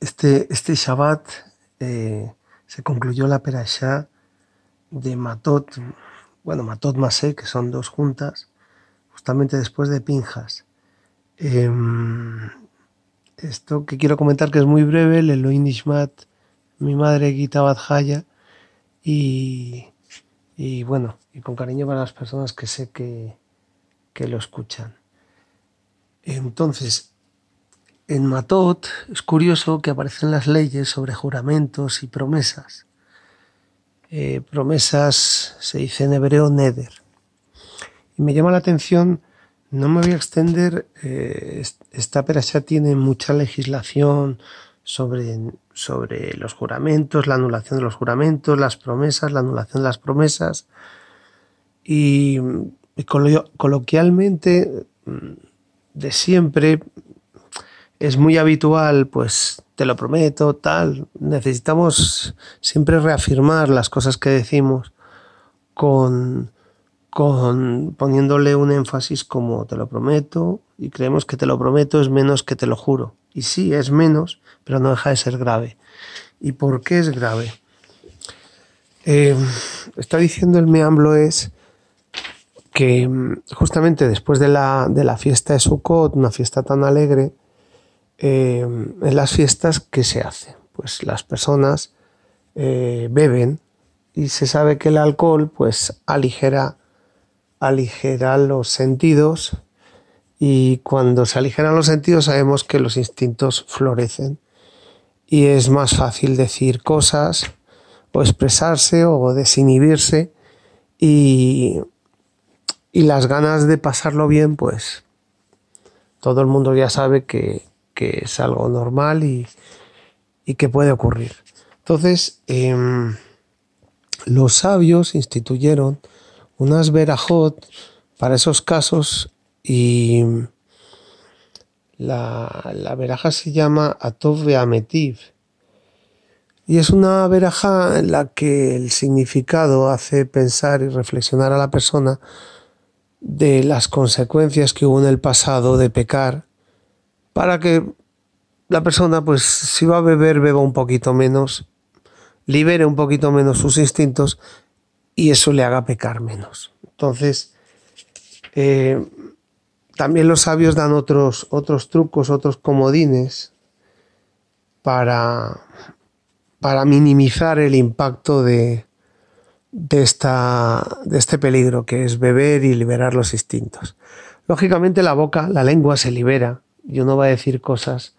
Este, este Shabbat eh, se concluyó la perashá de Matot, bueno, Matot Masé, que son dos juntas, justamente después de Pinjas. Em, esto que quiero comentar que es muy breve, el Elohim Nishmat, mi madre Gita Badjaya, y, y bueno, y con cariño para las personas que sé que, que lo escuchan. Entonces, en Matot es curioso que aparecen las leyes sobre juramentos y promesas. Eh, promesas se dice en hebreo neder. Y me llama la atención, no me voy a extender, eh, esta perasha tiene mucha legislación sobre, sobre los juramentos, la anulación de los juramentos, las promesas, la anulación de las promesas. Y, coloquialmente, mm, de siempre, es muy habitual, pues te lo prometo, tal. Necesitamos siempre reafirmar las cosas que decimos con, con poniéndole un énfasis como te lo prometo y creemos que te lo prometo es menos que te lo juro. Y sí, es menos, pero no deja de ser grave. ¿Y por qué es grave? Eh, está diciendo el meamblo es que mm, justamente después de la, de la fiesta de Sukkot, una fiesta tan alegre, eh, en las fiestas, ¿qué se hace? Pues las personas eh, beben y se sabe que el alcohol pues aligera, aligera los sentidos y cuando se aligeran los sentidos sabemos que los instintos florecen y es más fácil decir cosas o expresarse o desinhibirse y, y las ganas de pasarlo bien pues todo el mundo ya sabe que, que es algo normal y, que puede ocurrir. Entonces, em, los sabios instituyeron unas verajot para esos casos y la, la veraja se llama Atov Beametiv y es una veraja en la que el significado hace pensar y reflexionar a la persona de las consecuencias que hubo en el pasado de pecar para que la persona, pues si va a beber, beba un poquito menos, libere un poquito menos sus instintos y eso le haga pecar menos. Entonces, eh, también los sabios dan otros, otros trucos, otros comodines para, para minimizar el impacto de, de, esta, de este peligro que es beber y liberar los instintos. Lógicamente la boca, la lengua se libera y uno va a decir cosas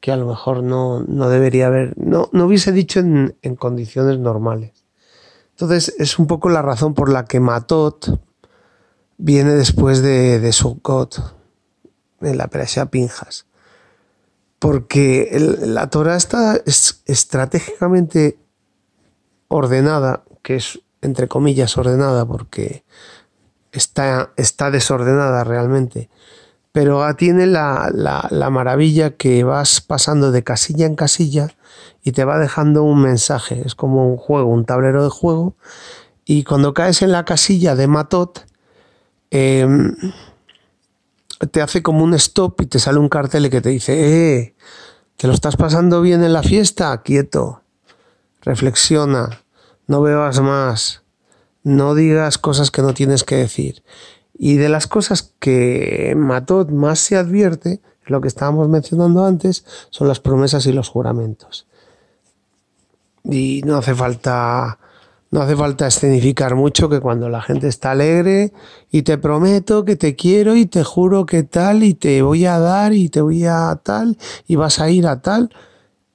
que a lo mejor no, debería haber, no, no hubiese dicho en, condiciones normales. Entonces es un poco la razón por la que Matot viene después de, de Sukkot, en la Perasha Pinjas. Porque la Torah está estratégicamente ordenada, que es entre comillas ordenada porque está, está desordenada realmente, pero tiene la, maravilla que vas pasando de casilla en casilla y te va dejando un mensaje. Es como un juego, un tablero de juego. Y cuando caes en la casilla de Matot, em, te hace como un stop y te sale un cartel que te dice, eh, ¿te lo estás pasando bien en la fiesta? Quieto, reflexiona, no bebas más, no digas cosas que no tienes que decir. Y de las cosas que Matot más se advierte, lo que estábamos mencionando antes, son las promesas y los juramentos. Y no hace falta no hace falta escenificar mucho que cuando la gente está alegre y te prometo que te quiero y te juro que tal y te voy a dar y te voy a tal y vas a ir a tal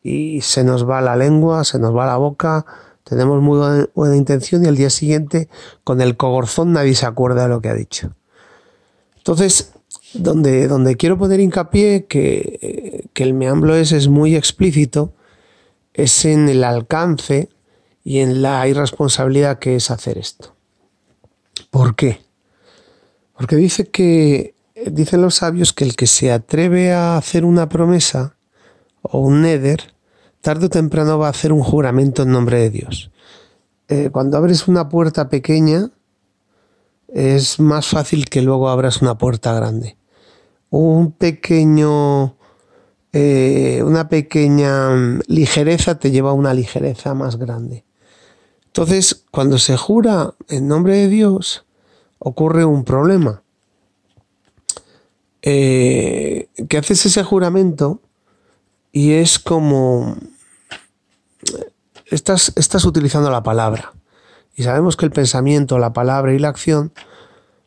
y se nos va la lengua, se nos va la boca, tenemos muy buena, intención y al día siguiente con el cogorzón nadie se acuerda de lo que ha dicho. Entonces, donde, donde quiero poner hincapié que, que el meamblo es, es muy explícito, es en el alcance y en la irresponsabilidad que es hacer esto. ¿Por qué? Porque dice que, dicen los sabios que el que se atreve a hacer una promesa o un neder, tarde o temprano va a hacer un juramento en nombre de Dios. Eh, cuando abres una puerta pequeña, es más fácil que luego abras una puerta grande. Un pequeño eh, una pequeña mm, ligereza te lleva a una ligereza más grande. Entonces, cuando se jura en nombre de Dios, ocurre un problema. Eh, que haces ese juramento y es como... Estás, estás utilizando la palabra. Y sabemos que el pensamiento, la palabra y la acción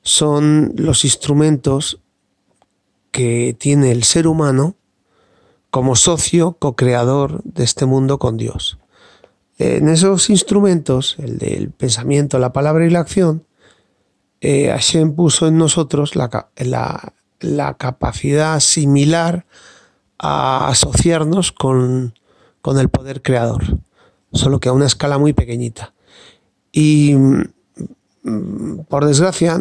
son los instrumentos que tiene el ser humano como socio co-creador de este mundo con Dios. En esos instrumentos, el del pensamiento, la palabra y la acción, eh, Hashem puso en nosotros la, la, capacidad similar a asociarnos con, con, el poder creador, solo que a una escala muy pequeñita. Y mm, por desgracia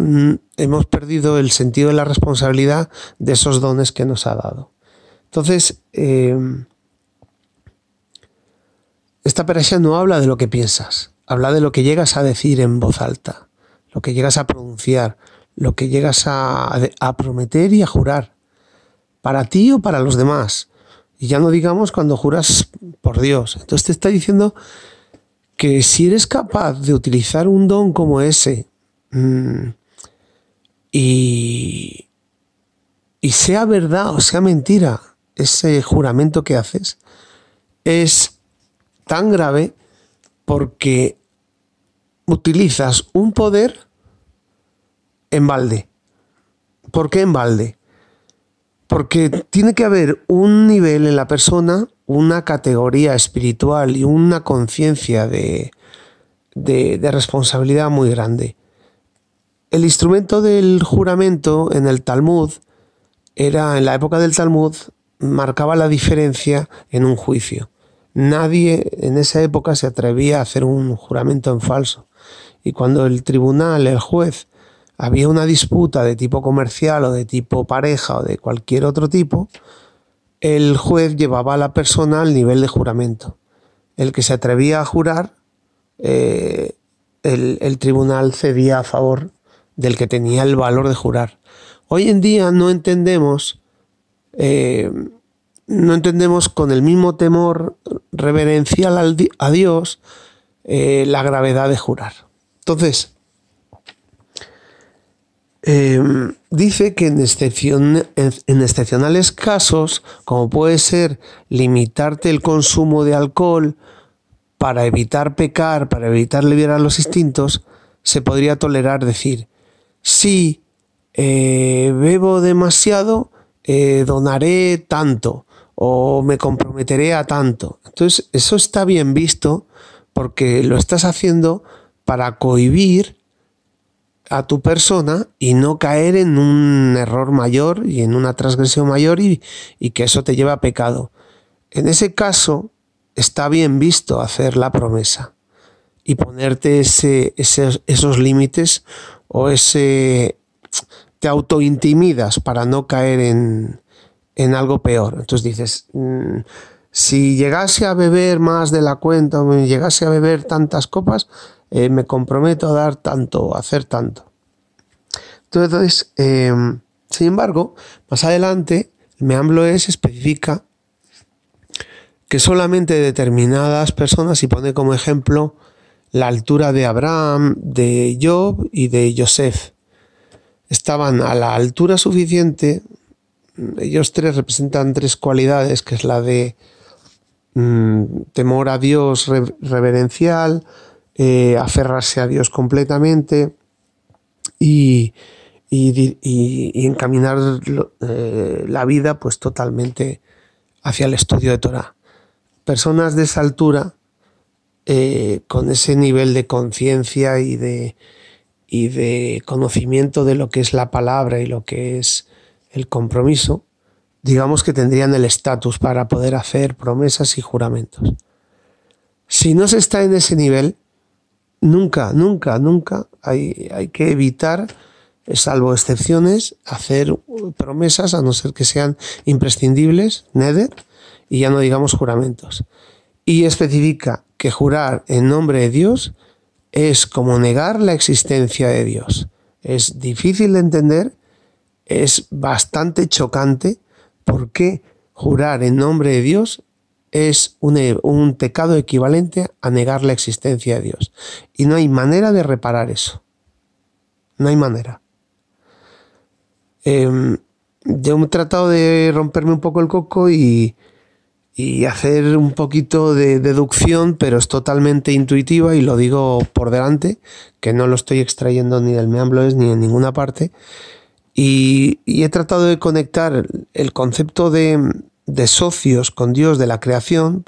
hemos perdido el sentido de la responsabilidad de esos dones que nos ha dado. Entonces, eh, esta perashá no habla de lo que piensas, habla de lo que llegas a decir en voz alta, lo que llegas a pronunciar, lo que llegas a prometer y a jurar, para ti o para los demás. Y ya no digamos cuando juras por Dios. Entonces te está diciendo que si eres capaz de utilizar un don como ese mmm, y, y sea verdad o sea mentira ese juramento que haces, es tan grave porque utilizas un poder en balde. ¿Por qué en balde? Porque tiene que haber un nivel en la persona, una categoría espiritual y una conciencia de, de, responsabilidad muy grande. El instrumento del juramento en el Talmud era, en la época del Talmud, marcaba la diferencia en un juicio. Nadie en esa época se atrevía a hacer un juramento en falso. Y cuando el tribunal, el juez, había una disputa de tipo comercial o de tipo pareja o de cualquier otro tipo, el juez llevaba a la persona al nivel de juramento. El que se atrevía a jurar, eh, el, tribunal cedía a favor del que tenía el valor de jurar. Hoy en día no entendemos eh, no entendemos con el mismo temor reverencial a Dios eh, la gravedad de jurar. Entonces, em, dice que en, excepcionales casos, como puede ser limitarte el consumo de alcohol para evitar pecar, para evitar liberar los instintos, se podría tolerar decir, si eh, bebo demasiado, eh, donaré tanto o me comprometeré a tanto. Entonces, eso está bien visto porque lo estás haciendo para cohibir a tu persona y no caer en un error mayor y en una transgresión mayor y, que eso te lleva a pecado. En ese caso, está bien visto hacer la promesa y ponerte ese, esos límites o ese... te autointimidas para no caer en, en algo peor. Entonces dices, mm, si llegase a beber más de la cuenta o llegase a beber tantas copas, eh, me comprometo a dar tanto, a hacer tanto. Entonces, em, sin embargo, más adelante, es especifica que solamente determinadas personas, y pone como ejemplo la altura de Abraham, de Job y de Joseph, estaban a la altura suficiente ellos tres representan tres cualidades, que es la de mm, temor a Dios reverencial, eh, aferrarse a Dios completamente y, encaminar eh, la vida pues totalmente hacia el estudio de Torah. Personas de esa altura, eh, con ese nivel de conciencia y de, y de conocimiento de lo que es la palabra y lo que es el compromiso, digamos que tendrían el estatus para poder hacer promesas y juramentos. Si no se está en ese nivel, nunca, nunca, nunca hay, que evitar, salvo excepciones, hacer promesas a no ser que sean imprescindibles, neder, y ya no digamos juramentos. Y especifica que jurar en nombre de Dios es como negar la existencia de Dios. Es difícil de entender es bastante chocante. ¿Por qué? jurar en nombre de Dios es un, un, pecado equivalente a negar la existencia de Dios. Y no hay manera de reparar eso. No hay manera. Eh, yo he tratado de romperme un poco el coco y, y hacer un poquito de deducción, pero es totalmente intuitiva y lo digo por delante, que no lo estoy extrayendo ni del Meambloes ni en ninguna parte. Y, he tratado de conectar el concepto de, de, socios con Dios de la creación,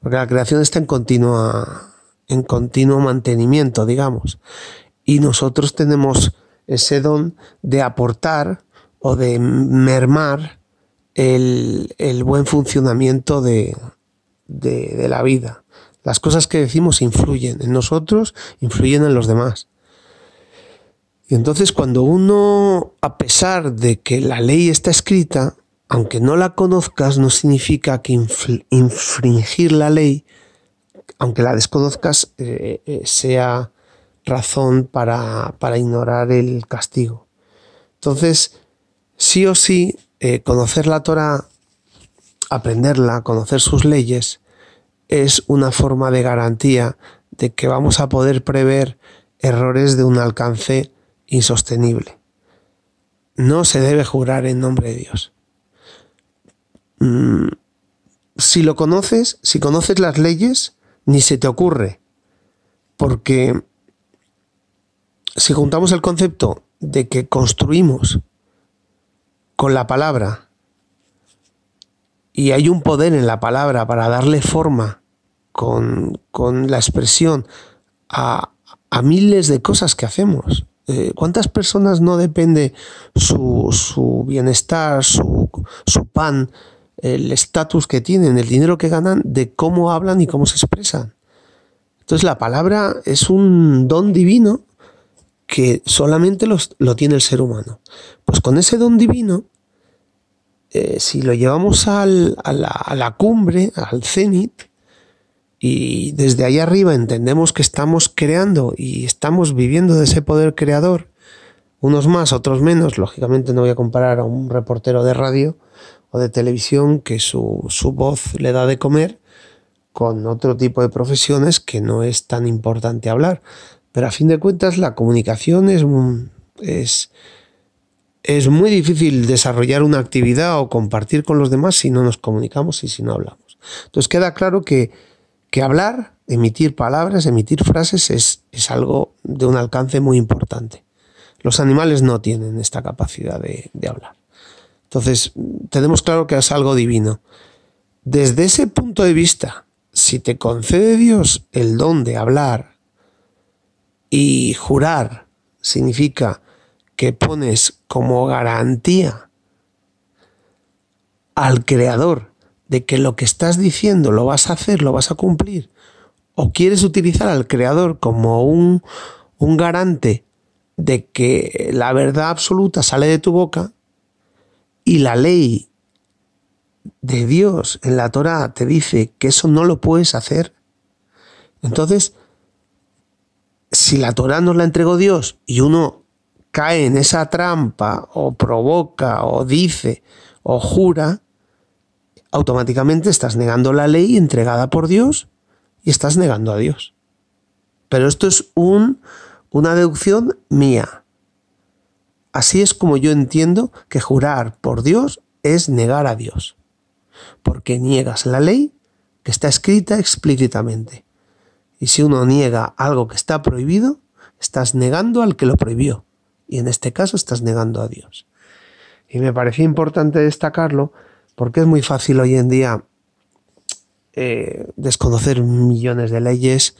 porque la creación está en, continua, en continuo mantenimiento, digamos. Y nosotros tenemos ese don de aportar o de mermar el, buen funcionamiento de, la vida. Las cosas que decimos influyen en nosotros, influyen en los demás. Y entonces cuando uno, a pesar de que la ley está escrita, aunque no la conozcas, no significa que infringir la ley, aunque la desconozcas, eh, eh, sea razón para, para ignorar el castigo. Entonces, sí o sí eh, conocer la Torah, aprenderla, conocer sus leyes, es una forma de garantía de que vamos a poder prever errores de un alcance insostenible. No se debe jurar en nombre de Dios. Mm, si lo conoces, si conoces las leyes, ni se te ocurre. Porque si juntamos el concepto de que construimos con la palabra. Y hay un poder en la palabra para darle forma con, la expresión a, miles de cosas que hacemos. Eh, ¿Cuántas personas no depende su, su bienestar, su, su pan, el estatus que tienen, el dinero que ganan, de cómo hablan y cómo se expresan? Entonces la palabra es un don divino que solamente lo tiene el ser humano. Pues con ese don divino, eh, si lo llevamos a, la, cumbre, al cenit, y desde ahí arriba entendemos que estamos creando y estamos viviendo de ese poder creador, unos más, otros menos, lógicamente no voy a comparar a un reportero de radio de televisión que su, su voz le da de comer con otro tipo de profesiones que no es tan importante hablar. Pero a fin de cuentas la comunicación es, es, es muy difícil desarrollar una actividad o compartir con los demás si no nos comunicamos y si no hablamos. Entonces queda claro que, que hablar, emitir palabras, emitir frases es, es, algo de un alcance muy importante. Los animales no tienen esta capacidad de, de hablar. Entonces tenemos claro que es algo divino. Desde ese punto de vista, si te concede Dios el don de hablar, y jurar significa que pones como garantía al creador de que lo que estás diciendo lo vas a hacer, lo vas a cumplir, o quieres utilizar al creador como un, un garante de que la verdad absoluta sale de tu boca y la ley de Dios en la Torah te dice que eso no lo puedes hacer, entonces si la Torah nos la entregó Dios y uno cae en esa trampa o provoca o dice o jura, automáticamente estás negando la ley entregada por Dios y estás negando a Dios. Pero esto es un, una deducción mía. Así es como yo entiendo que jurar por Dios es negar a Dios. Porque niegas la ley que está escrita explícitamente. Y si uno niega algo que está prohibido, estás negando al que lo prohibió. Y en este caso estás negando a Dios. Y me parecía importante destacarlo porque es muy fácil hoy en día eh, desconocer millones de leyes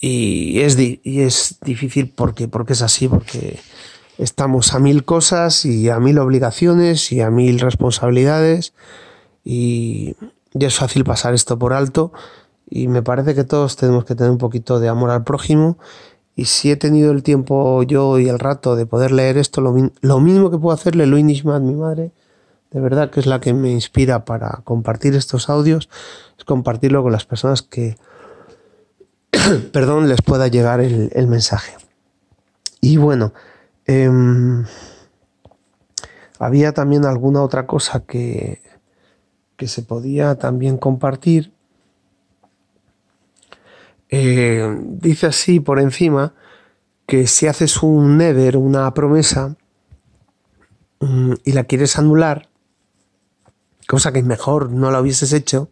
y es, y es difícil porque, porque es así, porque estamos a mil cosas y a mil obligaciones y a mil responsabilidades y, y es fácil pasar esto por alto y me parece que todos tenemos que tener un poquito de amor al prójimo y si he tenido el tiempo yo y el rato de poder leer esto, lo, mínimo que puedo hacerle, Louis Nishmat, mi madre, de verdad que es la que me inspira para compartir estos audios, es compartirlo con las personas que, perdón, les pueda llegar el, mensaje. Y bueno, em, había también alguna otra cosa que, que se podía también compartir. Eh, dice así por encima que si haces un nether, una promesa, mm, y la quieres anular, cosa que mejor no la hubieses hecho,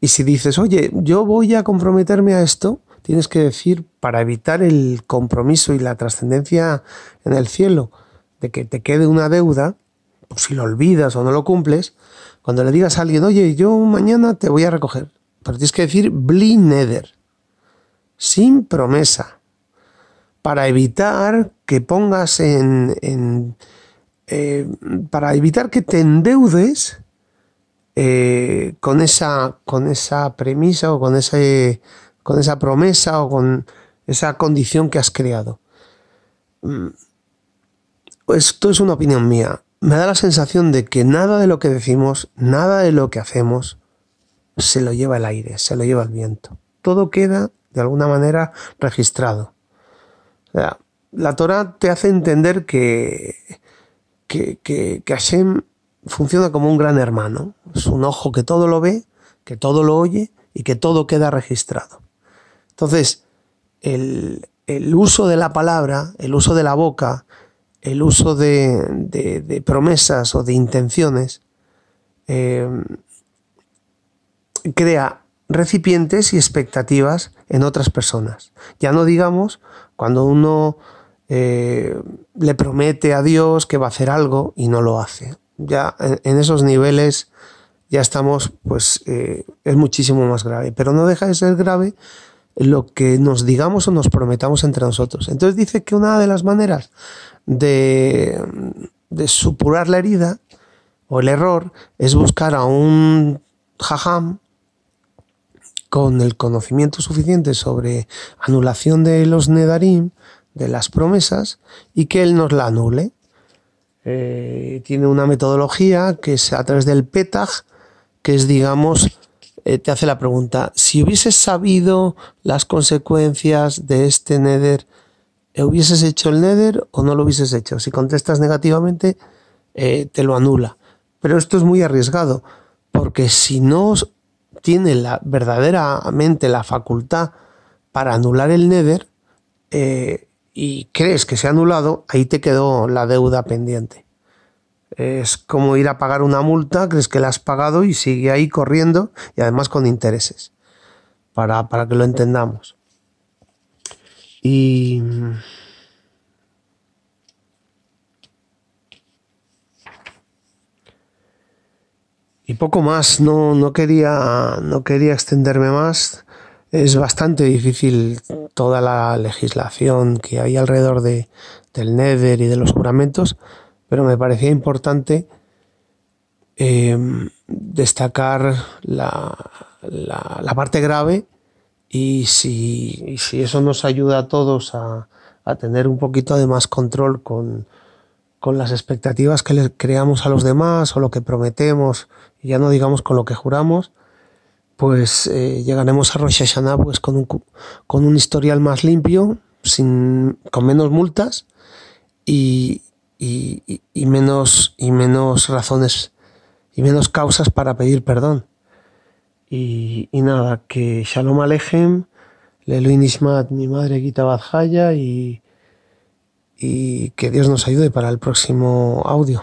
y si dices, oye, yo voy a comprometerme a esto, tienes que decir, para evitar el compromiso y la trascendencia en el cielo, de que te quede una deuda, pues si lo olvidas o no lo cumples, cuando le digas a alguien, oye, yo mañana te voy a recoger, pero tienes que decir bli nether, sin promesa, para evitar que pongas en, eh, para evitar que te endeudes eh, con, esa, con esa premisa o con, ese, con esa promesa o con esa condición que has creado. Mm, esto es una opinión mía. Me da la sensación de que nada de lo que decimos, nada de lo que hacemos, se lo lleva el aire, se lo lleva el viento. Todo queda de alguna manera registrado. la Torah te hace entender que, que, que, que Hashem funciona como un gran hermano. Es un ojo que todo lo ve, que todo lo oye y que todo queda registrado. Entonces, el, uso de la palabra, el uso de la boca, el uso de, promesas o de intenciones, eh, crea recipientes y expectativas en otras personas. Ya no digamos cuando uno eh, le promete a Dios que va a hacer algo y no lo hace ya en esos niveles ya estamos, pues eh, es muchísimo más grave. Pero no deja de ser grave lo que nos digamos o nos prometamos entre nosotros. Entonces dice que una de las maneras de, de supurar la herida o el error es buscar a un jajam con el conocimiento suficiente sobre anulación de los nedarim, de las promesas, y que él nos la anule. Eh, tiene una metodología que es a través del PETAG, que es, digamos, eh, te hace la pregunta, si hubieses sabido las consecuencias de este nether, ¿hubieses hecho el nether o no lo hubieses hecho? Si contestas negativamente, eh, te lo anula. Pero esto es muy arriesgado, porque si no tiene la, verdaderamente la facultad para anular el nether, y crees que se ha anulado, ahí te quedó la deuda pendiente. Es como ir a pagar una multa, crees que la has pagado y sigue ahí corriendo y además con intereses, para, para que lo entendamos. Y... Poco más, no, no, quería, no quería extenderme más es bastante difícil toda la legislación que hay alrededor de, del Nether y de los juramentos, pero me parecía importante em, destacar la, la, parte grave y si, si, eso nos ayuda a todos a, a, tener un poquito de más control con, con las expectativas que le creamos a los demás o lo que prometemos, ya no digamos con lo que juramos, pues eh, llegaremos a Rosh Hashanah pues, con, un, con un historial más limpio, sin, con menos multas y, y, menos, y menos razones y menos causas para pedir perdón. Y, nada, que Shalom Alejem, Lelu Nishmat, mi madre Gita Badjaya y, y que Dios nos ayude para el próximo audio.